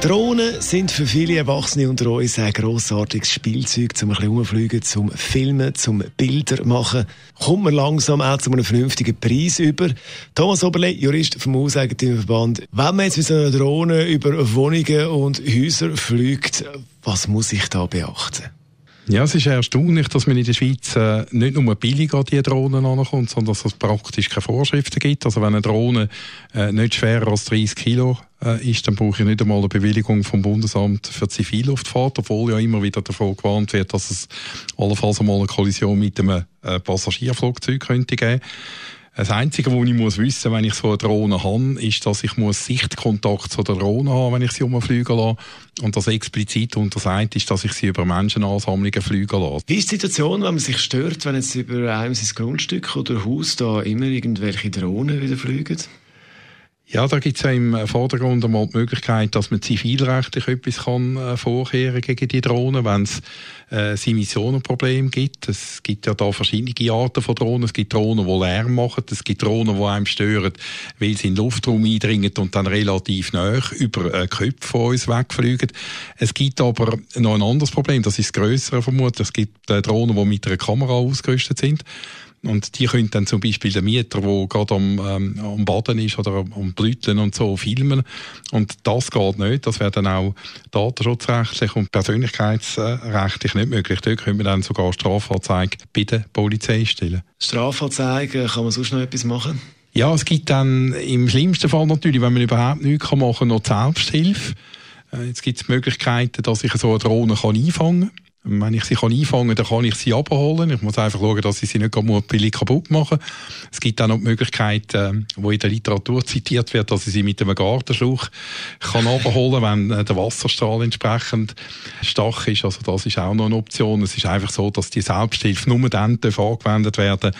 Drohnen sind für viele Erwachsene unter uns ein grossartiges Spielzeug, zum ein bisschen rumfliegen, zum Filmen, zum Bilder machen. Kommt man langsam auch zu einem vernünftigen Preis über. Thomas Oberle, Jurist vom Hauseigentümerverband. Wenn man jetzt mit so einer Drohne über Wohnungen und Häuser fliegt, was muss ich da beachten? Ja, es ist erstaunlich, dass man in der Schweiz äh, nicht nur billig an diese Drohnen ankommt, sondern dass es praktisch keine Vorschriften gibt. Also wenn eine Drohne äh, nicht schwerer als 30 Kilo äh, ist, dann brauche ich nicht einmal eine Bewilligung vom Bundesamt für Zivilluftfahrt, obwohl ja immer wieder davon gewarnt wird, dass es allenfalls einmal eine Kollision mit einem äh, Passagierflugzeug könnte geben. Das Einzige, was ich muss wissen wenn ich so eine Drohne habe, ist, dass ich muss Sichtkontakt zu der Drohne haben, wenn ich sie umfliegen lasse. Und das explizit untersagt ist, dass ich sie über Menschenansammlungen fliegen lasse. Wie ist die Situation, wenn man sich stört, wenn jetzt über einem sein Grundstück oder Haus da immer irgendwelche Drohnen wieder fliegen? Ja, da gibt es im Vordergrund einmal die Möglichkeit, dass man zivilrechtlich etwas kann, äh, vorkehren gegen die Drohnen, wenn es äh, ein Emissionenproblem gibt. Es gibt ja da verschiedene Arten von Drohnen. Es gibt Drohnen, die Lärm machen. Es gibt Drohnen, die einem stören, weil sie in den Luftraum eindringen und dann relativ nah über äh, Köpfe von uns wegfliegen. Es gibt aber noch ein anderes Problem. Das ist das grössere vermutlich. Es gibt äh, Drohnen, die mit einer Kamera ausgerüstet sind. Und die können dann zum Beispiel den Mieter, der gerade am, ähm, am Baden ist oder am Blüten und so, filmen. Und das geht nicht. Das wäre dann auch datenschutzrechtlich und persönlichkeitsrechtlich nicht möglich. Dort können wir dann sogar Strafanzeige bei der Polizei stellen. Strafanzeige, kann man sonst noch etwas machen? Ja, es gibt dann im schlimmsten Fall natürlich, wenn man überhaupt nichts machen kann, noch die Selbsthilfe. Äh, jetzt gibt es Möglichkeiten, dass ich so eine Drohne kann einfangen kann. Wenn ich sie kann einfangen kann, dann kann ich sie abholen. Ich muss einfach schauen, dass ich sie nicht billig kaputt machen Es gibt auch noch die Möglichkeit, äh, wo in der Literatur zitiert wird, dass ich sie mit einem Gartenschlauch kann abholen wenn äh, der Wasserstrahl entsprechend stark ist. Also das ist auch noch eine Option. Es ist einfach so, dass die Selbsthilfe nur dann angewendet werden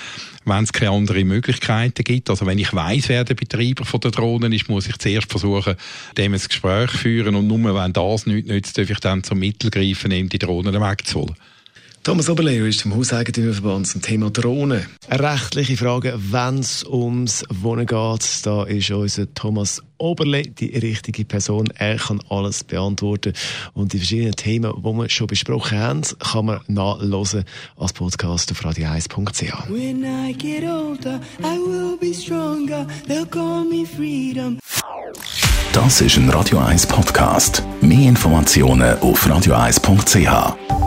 wenn es keine anderen Möglichkeiten gibt. Also wenn ich weiß, wer der Betreiber von der Drohnen ist, muss ich zuerst versuchen, dem ein Gespräch führen und nur wenn das nichts nützt, darf ich dann zum Mittel greifen, um die Drohnen wegzuholen. Thomas Oberleo ist vom Hauseigentümerverband zum Thema Drohnen. Eine rechtliche Frage, wenn es ums Wohnen geht, da ist unser Thomas Oberle die richtige Person. Er kann alles beantworten. Und die verschiedenen Themen, die wir schon besprochen haben, kann man nachlesen als Podcast auf radio1.ch. Das ist ein Radio 1 Podcast. Mehr Informationen auf radio1.ch.